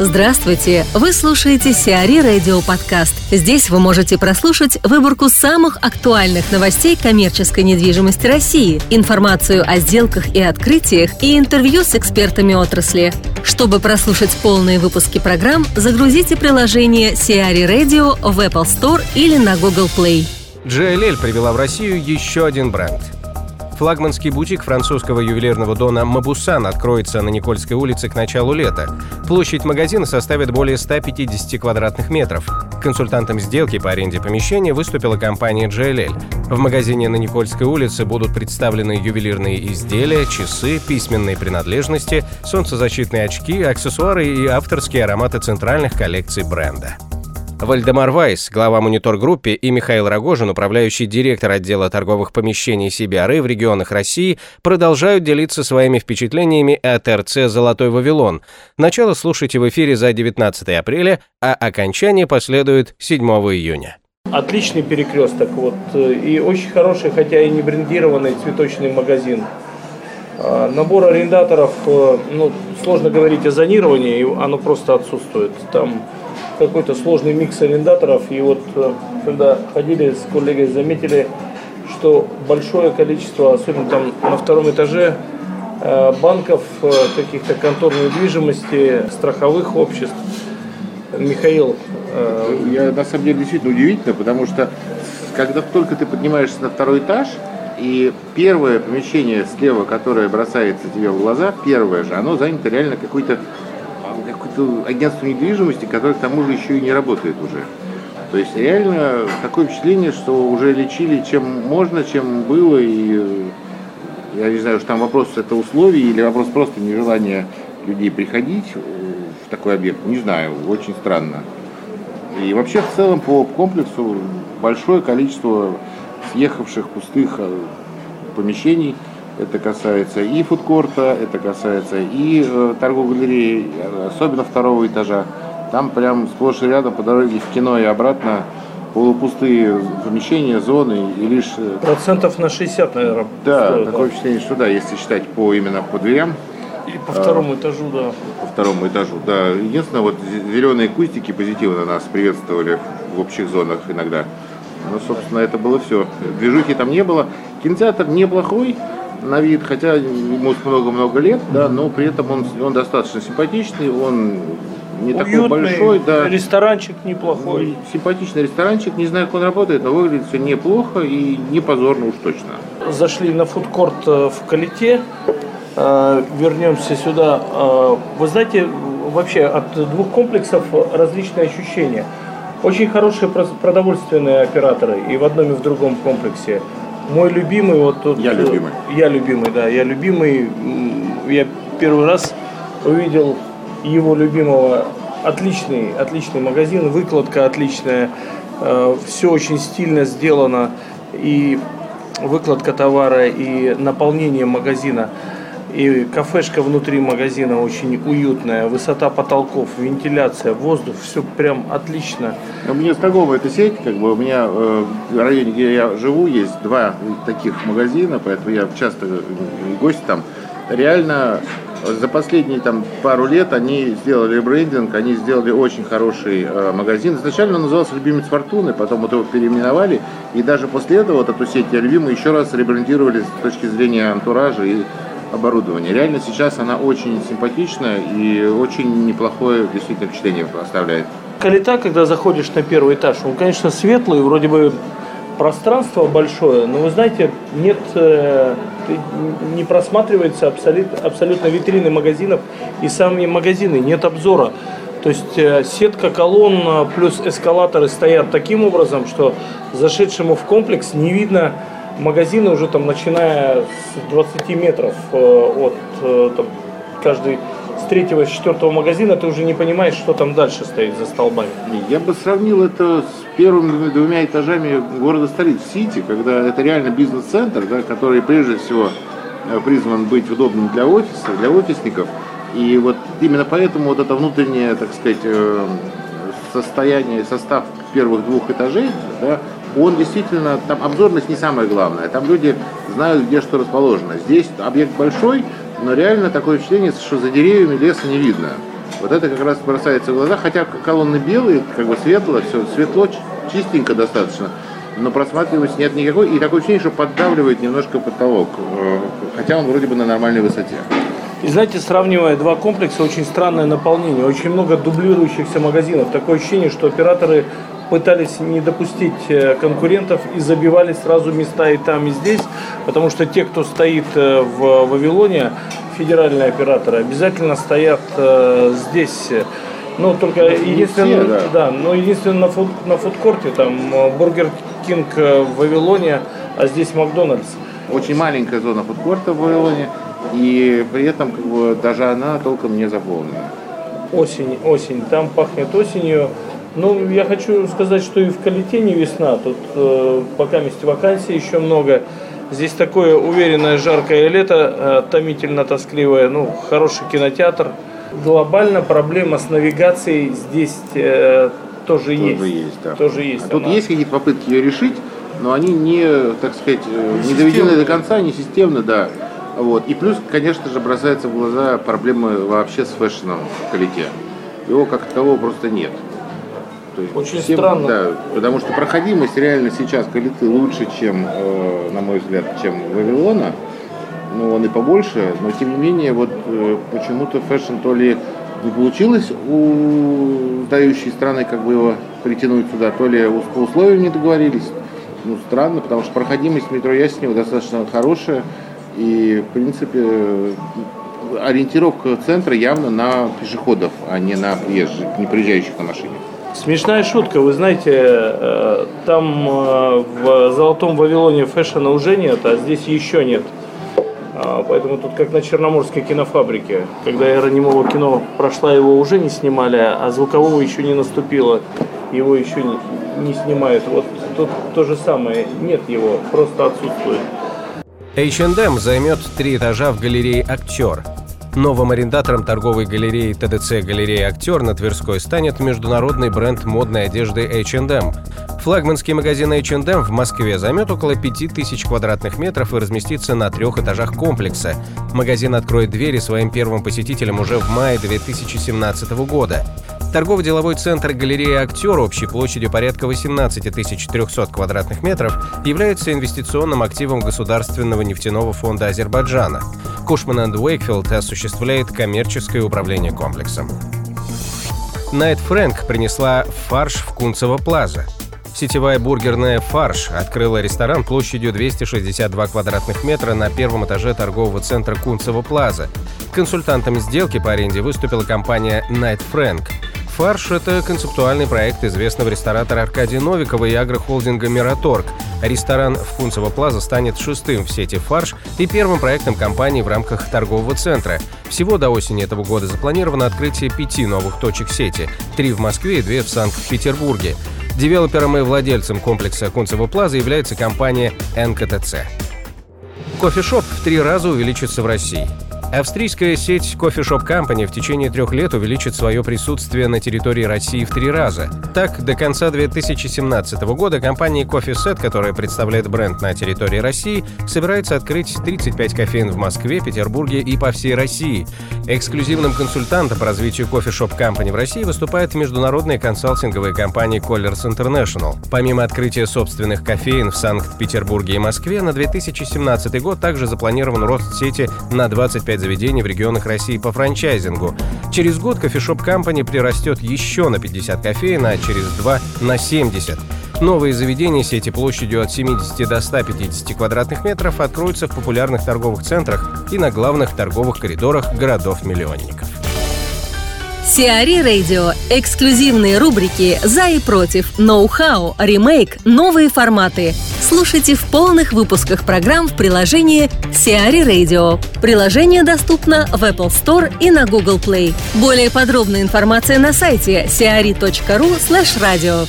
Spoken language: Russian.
Здравствуйте! Вы слушаете Сиари Радио Подкаст. Здесь вы можете прослушать выборку самых актуальных новостей коммерческой недвижимости России, информацию о сделках и открытиях и интервью с экспертами отрасли. Чтобы прослушать полные выпуски программ, загрузите приложение Сиари Radio в Apple Store или на Google Play. JLL привела в Россию еще один бренд – Флагманский бутик французского ювелирного дона «Мабусан» откроется на Никольской улице к началу лета. Площадь магазина составит более 150 квадратных метров. Консультантом сделки по аренде помещения выступила компания JLL. В магазине на Никольской улице будут представлены ювелирные изделия, часы, письменные принадлежности, солнцезащитные очки, аксессуары и авторские ароматы центральных коллекций бренда. Вальдемар Вайс, глава монитор-группе, и Михаил Рогожин, управляющий директор отдела торговых помещений CBRE в регионах России, продолжают делиться своими впечатлениями от РЦ «Золотой Вавилон». Начало слушайте в эфире за 19 апреля, а окончание последует 7 июня. Отличный перекресток, вот, э, и очень хороший, хотя и не брендированный цветочный магазин. А, набор арендаторов, э, ну, сложно говорить о зонировании, оно просто отсутствует. Там какой-то сложный микс арендаторов. И вот э, когда ходили с коллегой, заметили, что большое количество, особенно там на втором этаже, э, банков, э, каких-то контор недвижимости, страховых обществ. Михаил. Я на самом деле действительно удивительно, потому что когда только ты поднимаешься на второй этаж, и первое помещение слева, которое бросается тебе в глаза, первое же, оно занято реально какой-то агентство недвижимости, которое к тому же еще и не работает уже. То есть реально такое впечатление, что уже лечили чем можно, чем было, и э, я не знаю, что там вопрос это условий или вопрос просто нежелания людей приходить в такой объект, не знаю, очень странно. И вообще в целом по комплексу большое количество съехавших пустых э, помещений – это касается и фудкорта, это касается и э, торговой галереи, особенно второго этажа. Там прям сплошь и рядом по дороге в кино и обратно полупустые помещения, зоны и лишь... Э, Процентов на 60, наверное. Да, стоит, такое да. впечатление, что да, если считать по именно по дверям. И по второму а, этажу, да. По второму этажу, да. Единственное, вот зеленые кустики позитивно нас приветствовали в общих зонах иногда. Ну, собственно, это было все. Движухи там не было. Кинотеатр неплохой, на вид, хотя ему много-много лет, да, но при этом он, он достаточно симпатичный, он не Уютный, такой большой, да. Ресторанчик неплохой. Симпатичный ресторанчик, не знаю, как он работает, но выглядит все неплохо и не позорно уж точно. Зашли на фудкорт э, в Калите, э, вернемся сюда. Э, вы знаете, вообще от двух комплексов различные ощущения. Очень хорошие продовольственные операторы и в одном и в другом комплексе. Мой любимый вот тут. Я любимый. Я любимый, да. Я любимый. Я первый раз увидел его любимого. Отличный, отличный магазин, выкладка отличная, э, все очень стильно сделано и выкладка товара и наполнение магазина. И кафешка внутри магазина очень уютная, высота потолков, вентиляция, воздух, все прям отлично. У меня знакомая эта сеть, как бы у меня э, в районе, где я живу, есть два таких магазина, поэтому я часто э, гость там. Реально за последние там, пару лет они сделали брендинг, они сделали очень хороший э, магазин. Изначально он назывался «Любимец Фортуны», потом вот его переименовали. И даже после этого вот эту сеть «Я любимый» еще раз ребрендировали с точки зрения антуража и оборудование. Реально сейчас она очень симпатичная и очень неплохое действительно впечатление оставляет. Калита, когда заходишь на первый этаж, он, конечно, светлый, вроде бы пространство большое, но вы знаете, нет, э, не просматривается абсолютно, абсолютно витрины магазинов и сами магазины, нет обзора. То есть э, сетка колонн э, плюс эскалаторы стоят таким образом, что зашедшему в комплекс не видно магазины уже там начиная с 20 метров э, от э, там, каждый с третьего, с четвертого магазина ты уже не понимаешь, что там дальше стоит за столбами. Я бы сравнил это с первыми двумя этажами города столицы Сити, когда это реально бизнес-центр, да, который прежде всего э, призван быть удобным для офиса, для офисников. И вот именно поэтому вот это внутреннее, так сказать, состояние, состав первых двух этажей, да, он действительно, там обзорность не самое главное, там люди знают, где что расположено. Здесь объект большой, но реально такое впечатление, что за деревьями леса не видно. Вот это как раз бросается в глаза, хотя колонны белые, как бы светло, все светло, чистенько достаточно, но просматриваемости нет никакой, и такое ощущение, что поддавливает немножко потолок, э, хотя он вроде бы на нормальной высоте. И знаете, сравнивая два комплекса, очень странное наполнение, очень много дублирующихся магазинов. Такое ощущение, что операторы пытались не допустить э, конкурентов и забивали сразу места и там, и здесь, потому что те, кто стоит э, в Вавилоне, федеральные операторы, обязательно стоят э, здесь. Ну, только единственное, да. да, но единственное на, фуд, на фудкорте там Бургер Кинг в Вавилоне, а здесь Макдональдс. Очень маленькая зона фудкорта в Вавилоне, и при этом как бы, даже она толком не заполнена. Осень, осень, там пахнет осенью. Ну, я хочу сказать, что и в Калите не весна. Тут э, пока есть вакансий еще много. Здесь такое уверенное жаркое лето, э, томительно тоскливое. Ну, хороший кинотеатр. Глобально проблема с навигацией здесь э, тоже, тоже есть. есть да. Тоже есть. А тут есть какие-то попытки ее решить, но они не, так сказать, э, не доведены до конца, не системно, да. Вот. И плюс, конечно же, бросается в глаза проблемы вообще с fashion ом в Калите. Его как такового просто нет. То есть Очень всем, странно. Да, потому что проходимость реально сейчас Калиты лучше, чем, э, на мой взгляд, чем Вавилона. Ну, он и побольше, но тем не менее, вот э, почему-то fashion то ли не получилось у сдающей стороны как бы его притянуть сюда, то ли по условиям не договорились. Ну, странно, потому что проходимость метро Яснева достаточно хорошая. И, в принципе, ориентировка центра явно на пешеходов, а не на приезжих, не приезжающих на машине. Смешная шутка, вы знаете, э, там э, в Золотом Вавилоне фэшена уже нет, а здесь еще нет. А, поэтому тут как на Черноморской кинофабрике. Когда эра немого кино прошла, его уже не снимали, а звукового еще не наступило. Его еще не снимают. Вот тут то же самое. Нет его, просто отсутствует. H&M займет три этажа в галерее «Актер». Новым арендатором торговой галереи ТДЦ «Галерея Актер» на Тверской станет международный бренд модной одежды H&M. Флагманский магазин H&M в Москве займет около 5000 квадратных метров и разместится на трех этажах комплекса. Магазин откроет двери своим первым посетителям уже в мае 2017 года. Торгово-деловой центр галерея «Актер» общей площадью порядка 18 300 квадратных метров является инвестиционным активом Государственного нефтяного фонда Азербайджана. Кушман Уэйкфилд осуществляет коммерческое управление комплексом. Найт Фрэнк принесла фарш в Кунцево Плаза. Сетевая бургерная «Фарш» открыла ресторан площадью 262 квадратных метра на первом этаже торгового центра Кунцево Плаза. Консультантом сделки по аренде выступила компания Knight Frank. «Фарш» — это концептуальный проект известного ресторатора Аркадия Новикова и агрохолдинга «Мираторг». Ресторан в Кунцево Плаза станет шестым в сети «Фарш» и первым проектом компании в рамках торгового центра. Всего до осени этого года запланировано открытие пяти новых точек сети – три в Москве и две в Санкт-Петербурге. Девелопером и владельцем комплекса Кунцево Плаза является компания НКТЦ. Кофешоп в три раза увеличится в России – Австрийская сеть Coffee Shop Company в течение трех лет увеличит свое присутствие на территории России в три раза. Так, до конца 2017 года компания Coffee Set, которая представляет бренд на территории России, собирается открыть 35 кофеин в Москве, Петербурге и по всей России. Эксклюзивным консультантом по развитию Coffee Shop Company в России выступает международная консалтинговая компания Colliers International. Помимо открытия собственных кофеин в Санкт-Петербурге и Москве, на 2017 год также запланирован рост сети на 25 заведений в регионах России по франчайзингу. Через год кофешоп Company прирастет еще на 50 кофеин, а через два на 70. Новые заведения сети площадью от 70 до 150 квадратных метров откроются в популярных торговых центрах и на главных торговых коридорах городов-миллионников. Сиари Радио. Эксклюзивные рубрики «За и против», «Ноу-хау», «Ремейк», «Новые форматы». Слушайте в полных выпусках программ в приложении Сиари Radio. Приложение доступно в Apple Store и на Google Play. Более подробная информация на сайте siari.ru slash radio.